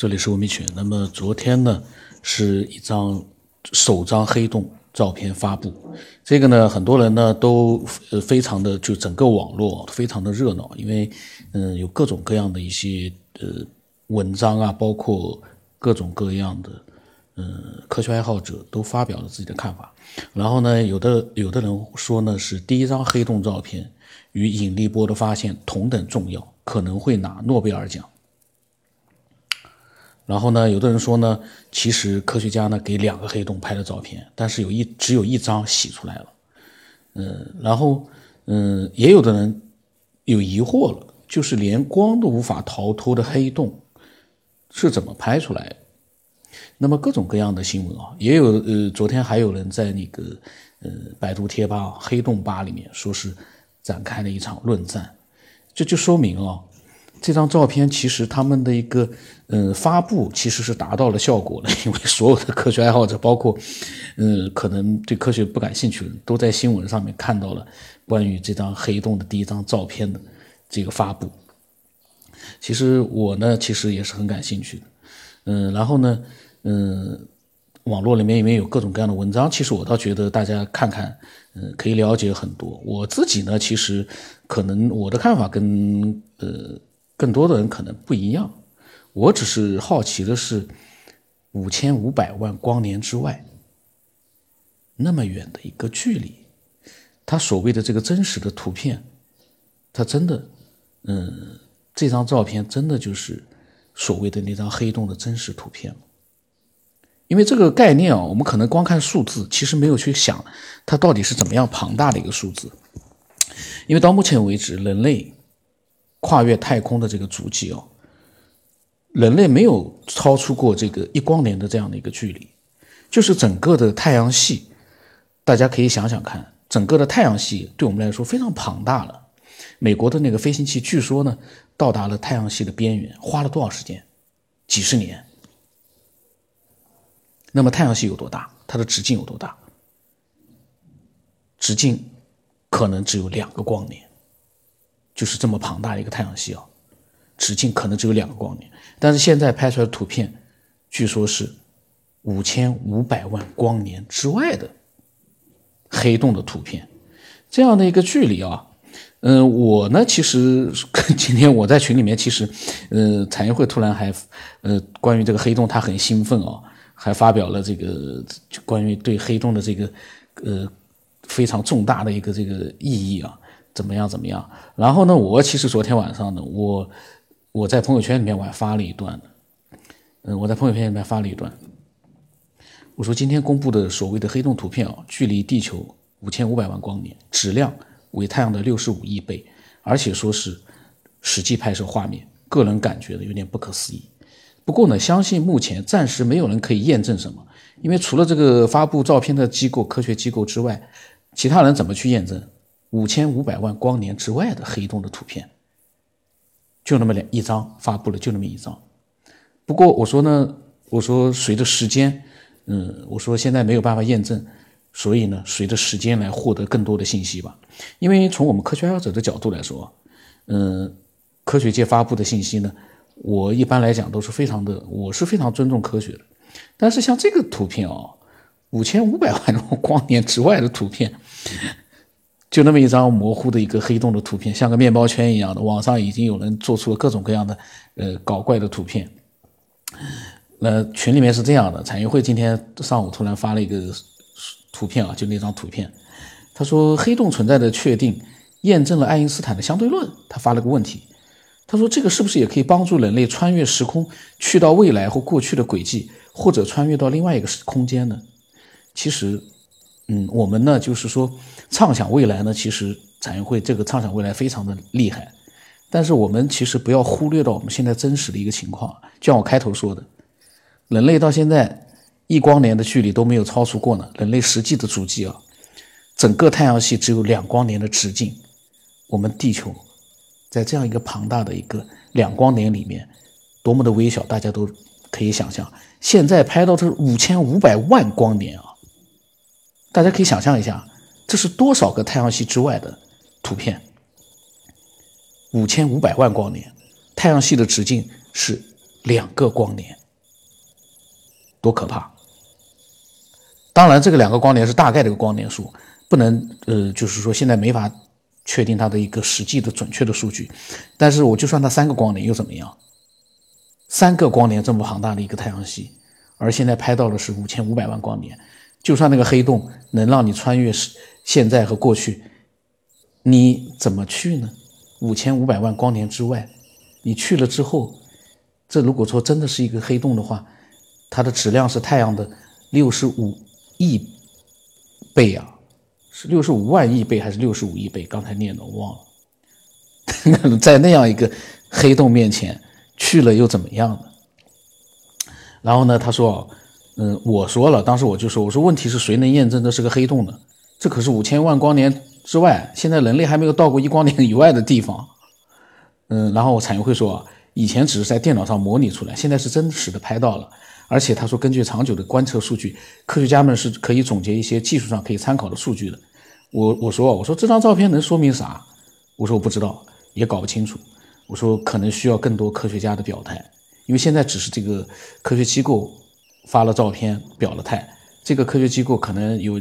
这里是文明群。那么昨天呢，是一张首张黑洞照片发布。这个呢，很多人呢都呃非常的就整个网络非常的热闹，因为嗯有各种各样的一些呃文章啊，包括各种各样的嗯科学爱好者都发表了自己的看法。然后呢，有的有的人说呢是第一张黑洞照片与引力波的发现同等重要，可能会拿诺贝尔奖。然后呢，有的人说呢，其实科学家呢给两个黑洞拍的照片，但是有一只有一张洗出来了，嗯，然后嗯，也有的人有疑惑了，就是连光都无法逃脱的黑洞是怎么拍出来的？那么各种各样的新闻啊，也有呃，昨天还有人在那个呃百度贴吧、黑洞吧里面说是展开了一场论战，这就说明啊。这张照片其实他们的一个嗯发布其实是达到了效果的，因为所有的科学爱好者，包括嗯可能对科学不感兴趣的人，都在新闻上面看到了关于这张黑洞的第一张照片的这个发布。其实我呢，其实也是很感兴趣的，嗯，然后呢，嗯，网络里面里面有各种各样的文章，其实我倒觉得大家看看，嗯，可以了解很多。我自己呢，其实可能我的看法跟呃。更多的人可能不一样，我只是好奇的是，五千五百万光年之外，那么远的一个距离，它所谓的这个真实的图片，它真的，嗯，这张照片真的就是所谓的那张黑洞的真实图片吗？因为这个概念啊，我们可能光看数字，其实没有去想它到底是怎么样庞大的一个数字，因为到目前为止，人类。跨越太空的这个足迹哦，人类没有超出过这个一光年的这样的一个距离，就是整个的太阳系，大家可以想想看，整个的太阳系对我们来说非常庞大了。美国的那个飞行器据说呢，到达了太阳系的边缘，花了多少时间？几十年。那么太阳系有多大？它的直径有多大？直径可能只有两个光年。就是这么庞大的一个太阳系啊，直径可能只有两个光年，但是现在拍出来的图片，据说是五千五百万光年之外的黑洞的图片，这样的一个距离啊，嗯，我呢其实 今天我在群里面，其实，呃，产业会突然还，呃，关于这个黑洞他很兴奋啊，还发表了这个关于对黑洞的这个，呃，非常重大的一个这个意义啊。怎么样？怎么样？然后呢？我其实昨天晚上呢，我我在朋友圈里面我还发了一段嗯，我在朋友圈里面发了一段，我说今天公布的所谓的黑洞图片啊，距离地球五千五百万光年，质量为太阳的六十五亿倍，而且说是实际拍摄画面，个人感觉的有点不可思议。不过呢，相信目前暂时没有人可以验证什么，因为除了这个发布照片的机构、科学机构之外，其他人怎么去验证？五千五百万光年之外的黑洞的图片，就那么两一张发布了，就那么一张。不过我说呢，我说随着时间，嗯，我说现在没有办法验证，所以呢，随着时间来获得更多的信息吧。因为从我们科学爱好者的角度来说，嗯，科学界发布的信息呢，我一般来讲都是非常的，我是非常尊重科学的。但是像这个图片哦，五千五百万 光年之外的图片。就那么一张模糊的一个黑洞的图片，像个面包圈一样的，网上已经有人做出了各种各样的呃搞怪的图片。那群里面是这样的，产业会今天上午突然发了一个图片啊，就那张图片，他说黑洞存在的确定验证了爱因斯坦的相对论。他发了个问题，他说这个是不是也可以帮助人类穿越时空，去到未来或过去的轨迹，或者穿越到另外一个空间呢？其实。嗯，我们呢，就是说，畅想未来呢，其实产业会这个畅想未来非常的厉害，但是我们其实不要忽略到我们现在真实的一个情况，就像我开头说的，人类到现在一光年的距离都没有超出过呢，人类实际的足迹啊，整个太阳系只有两光年的直径，我们地球在这样一个庞大的一个两光年里面，多么的微小，大家都可以想象，现在拍到这五千五百万光年啊。大家可以想象一下，这是多少个太阳系之外的图片？五千五百万光年，太阳系的直径是两个光年，多可怕！当然，这个两个光年是大概的一个光年数，不能呃，就是说现在没法确定它的一个实际的准确的数据。但是我就算它三个光年又怎么样？三个光年这么庞大的一个太阳系，而现在拍到的是五千五百万光年，就算那个黑洞能让你穿越现在和过去，你怎么去呢？五千五百万光年之外，你去了之后，这如果说真的是一个黑洞的话，它的质量是太阳的六十五。亿倍啊，是六十五万亿倍还是六十五亿倍？刚才念的我忘了。在那样一个黑洞面前去了又怎么样呢？然后呢，他说：“嗯，我说了，当时我就说，我说问题是谁能验证这是个黑洞呢？这可是五千万光年之外，现在人类还没有到过一光年以外的地方。嗯，然后我产业会说，以前只是在电脑上模拟出来，现在是真实的拍到了。”而且他说，根据长久的观测数据，科学家们是可以总结一些技术上可以参考的数据的。我我说我说这张照片能说明啥？我说我不知道，也搞不清楚。我说可能需要更多科学家的表态，因为现在只是这个科学机构发了照片表了态，这个科学机构可能有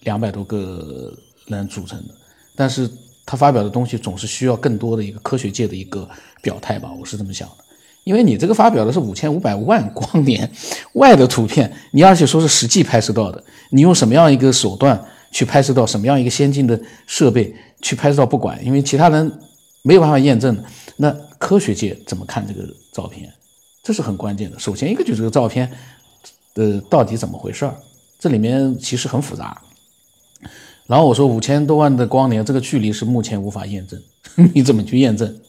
两百多个人组成的，但是他发表的东西总是需要更多的一个科学界的一个表态吧，我是这么想的。因为你这个发表的是五千五百万光年外的图片，你而且说是实际拍摄到的，你用什么样一个手段去拍摄到什么样一个先进的设备去拍摄到不管，因为其他人没有办法验证，那科学界怎么看这个照片？这是很关键的。首先一个就是这个照片，呃，到底怎么回事儿？这里面其实很复杂。然后我说五千多万的光年，这个距离是目前无法验证，你怎么去验证？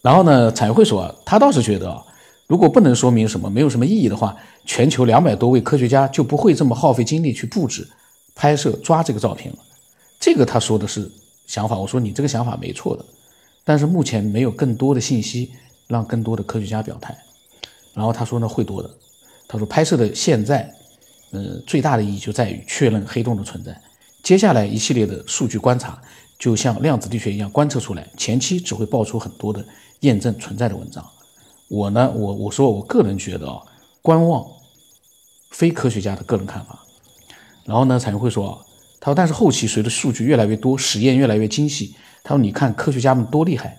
然后呢，产业会说，他倒是觉得，如果不能说明什么，没有什么意义的话，全球两百多位科学家就不会这么耗费精力去布置、拍摄、抓这个照片了。这个他说的是想法，我说你这个想法没错的，但是目前没有更多的信息让更多的科学家表态。然后他说呢，会多的。他说拍摄的现在，呃，最大的意义就在于确认黑洞的存在。接下来一系列的数据观察，就像量子力学一样观测出来，前期只会爆出很多的。验证存在的文章，我呢，我我说我个人觉得啊，观望，非科学家的个人看法。然后呢，产业会说啊，他说，但是后期随着数据越来越多，实验越来越精细，他说，你看科学家们多厉害，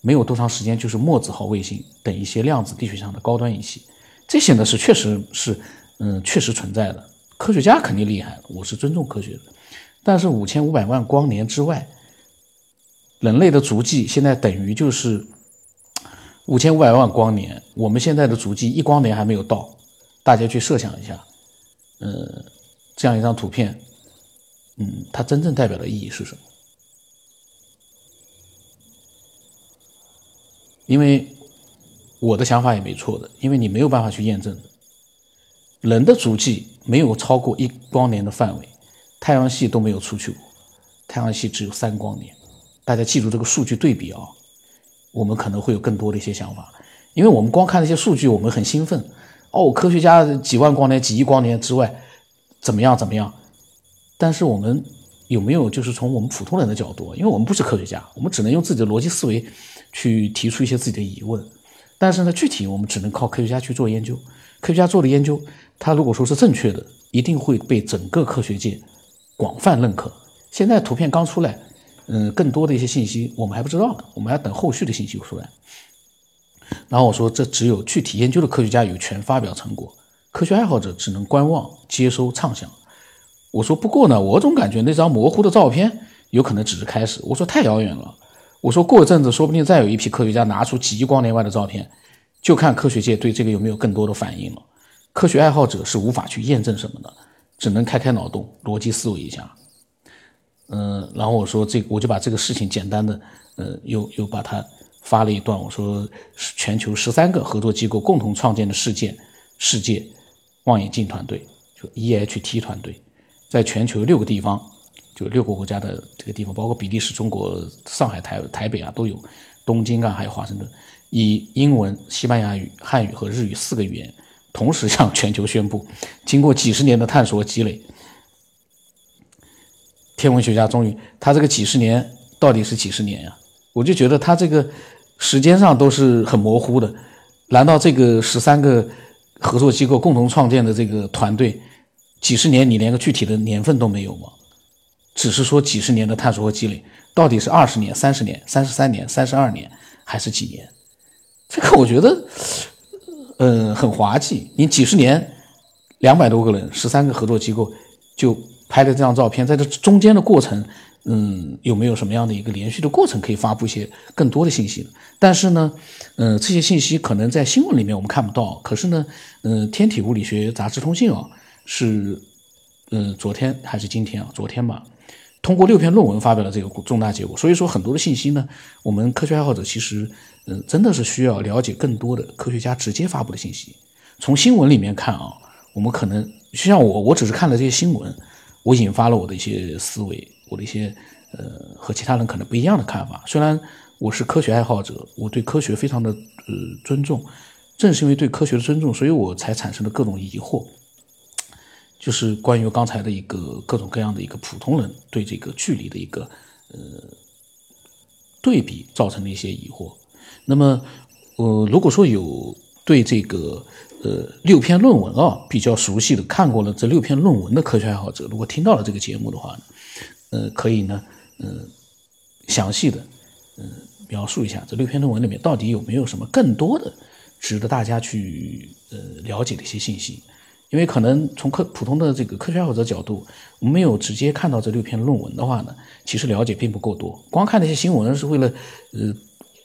没有多长时间就是墨子号卫星等一些量子力学上的高端仪器，这些呢是确实是，嗯，确实存在的。科学家肯定厉害，我是尊重科学的，但是五千五百万光年之外，人类的足迹现在等于就是。五千五百万光年，我们现在的足迹一光年还没有到，大家去设想一下，呃，这样一张图片，嗯，它真正代表的意义是什么？因为我的想法也没错的，因为你没有办法去验证的，人的足迹没有超过一光年的范围，太阳系都没有出去过，太阳系只有三光年，大家记住这个数据对比啊。我们可能会有更多的一些想法，因为我们光看那些数据，我们很兴奋。哦，科学家几万光年、几亿光年之外，怎么样怎么样？但是我们有没有就是从我们普通人的角度？因为我们不是科学家，我们只能用自己的逻辑思维去提出一些自己的疑问。但是呢，具体我们只能靠科学家去做研究。科学家做的研究，他如果说是正确的，一定会被整个科学界广泛认可。现在图片刚出来。嗯，更多的一些信息我们还不知道呢，我们要等后续的信息出来。然后我说，这只有具体研究的科学家有权发表成果，科学爱好者只能观望、接收畅想。我说，不过呢，我总感觉那张模糊的照片有可能只是开始。我说太遥远了。我说过阵子，说不定再有一批科学家拿出几亿光年外的照片，就看科学界对这个有没有更多的反应了。科学爱好者是无法去验证什么的，只能开开脑洞、逻辑思维一下。嗯，然后我说这，我就把这个事情简单的，呃，又又把它发了一段。我说，全球十三个合作机构共同创建的世界世界望远镜团队，就 EHT 团队，在全球六个地方，就六个国家的这个地方，包括比利时、中国、上海、台台北啊都有，东京啊，还有华盛顿，以英文、西班牙语、汉语和日语四个语言，同时向全球宣布，经过几十年的探索和积累。天文学家终于，他这个几十年到底是几十年呀？我就觉得他这个时间上都是很模糊的。难道这个十三个合作机构共同创建的这个团队，几十年你连个具体的年份都没有吗？只是说几十年的探索和积累，到底是二十年、三十年、三十三年、三十二年，还是几年？这个我觉得，嗯，很滑稽。你几十年，两百多个人，十三个合作机构就拍了这张照片，在这中间的过程。嗯，有没有什么样的一个连续的过程可以发布一些更多的信息？但是呢，嗯，这些信息可能在新闻里面我们看不到。可是呢，嗯，《天体物理学杂志通信》啊，是，嗯，昨天还是今天啊？昨天吧，通过六篇论文发表了这个重大结果。所以说，很多的信息呢，我们科学爱好者其实，嗯，真的是需要了解更多的科学家直接发布的信息。从新闻里面看啊，我们可能就像我，我只是看了这些新闻，我引发了我的一些思维。我的一些呃和其他人可能不一样的看法。虽然我是科学爱好者，我对科学非常的呃尊重，正是因为对科学的尊重，所以我才产生了各种疑惑，就是关于刚才的一个各种各样的一个普通人对这个距离的一个呃对比造成的一些疑惑。那么呃如果说有对这个呃六篇论文啊比较熟悉的，看过了这六篇论文的科学爱好者，如果听到了这个节目的话呢？呃，可以呢，呃，详细的，呃，描述一下这六篇论文里面到底有没有什么更多的值得大家去呃了解的一些信息？因为可能从科普通的这个科学爱好者角度，我们没有直接看到这六篇论文的话呢，其实了解并不够多。光看那些新闻是为了，呃，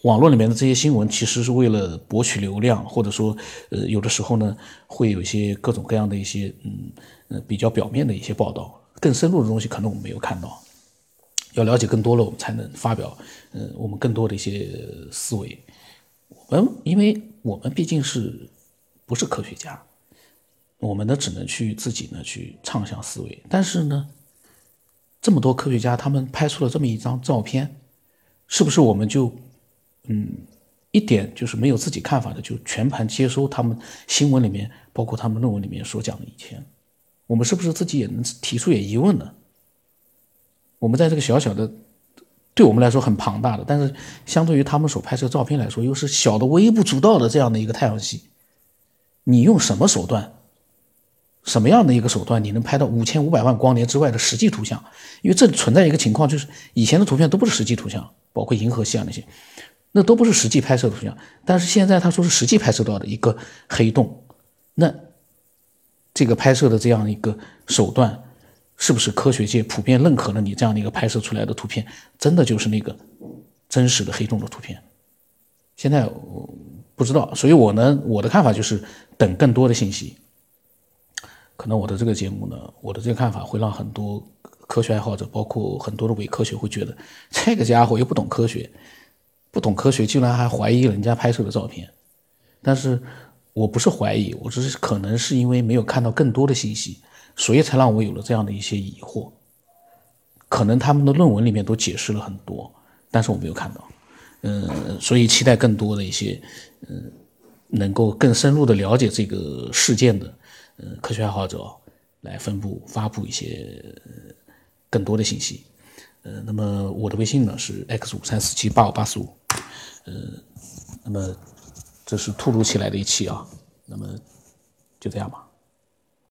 网络里面的这些新闻其实是为了博取流量，或者说，呃，有的时候呢会有一些各种各样的一些，嗯，呃，比较表面的一些报道。更深入的东西可能我们没有看到，要了解更多了，我们才能发表，嗯，我们更多的一些思维。我们因为我们毕竟是不是科学家，我们呢只能去自己呢去畅想思维。但是呢，这么多科学家他们拍出了这么一张照片，是不是我们就嗯一点就是没有自己看法的就全盘接收他们新闻里面包括他们论文里面所讲的一切？我们是不是自己也能提出点疑问呢？我们在这个小小的，对我们来说很庞大的，但是相对于他们所拍摄照片来说，又是小的微不足道的这样的一个太阳系，你用什么手段，什么样的一个手段，你能拍到五千五百万光年之外的实际图像？因为这存在一个情况，就是以前的图片都不是实际图像，包括银河系啊那些，那都不是实际拍摄的图像。但是现在他说是实际拍摄到的一个黑洞，那。这个拍摄的这样一个手段，是不是科学界普遍认可了？你这样的一个拍摄出来的图片，真的就是那个真实的黑洞的图片？现在不知道，所以我呢，我的看法就是等更多的信息。可能我的这个节目呢，我的这个看法会让很多科学爱好者，包括很多的伪科学，会觉得这个家伙又不懂科学，不懂科学，竟然还怀疑人家拍摄的照片，但是。我不是怀疑，我只是可能是因为没有看到更多的信息，所以才让我有了这样的一些疑惑。可能他们的论文里面都解释了很多，但是我没有看到。嗯，所以期待更多的一些，嗯，能够更深入的了解这个事件的，呃，科学爱好者来分布发布一些更多的信息。呃，那么我的微信呢是 x 五三四七八五八四五。呃，那么。这是突如其来的一期啊，那么就这样吧。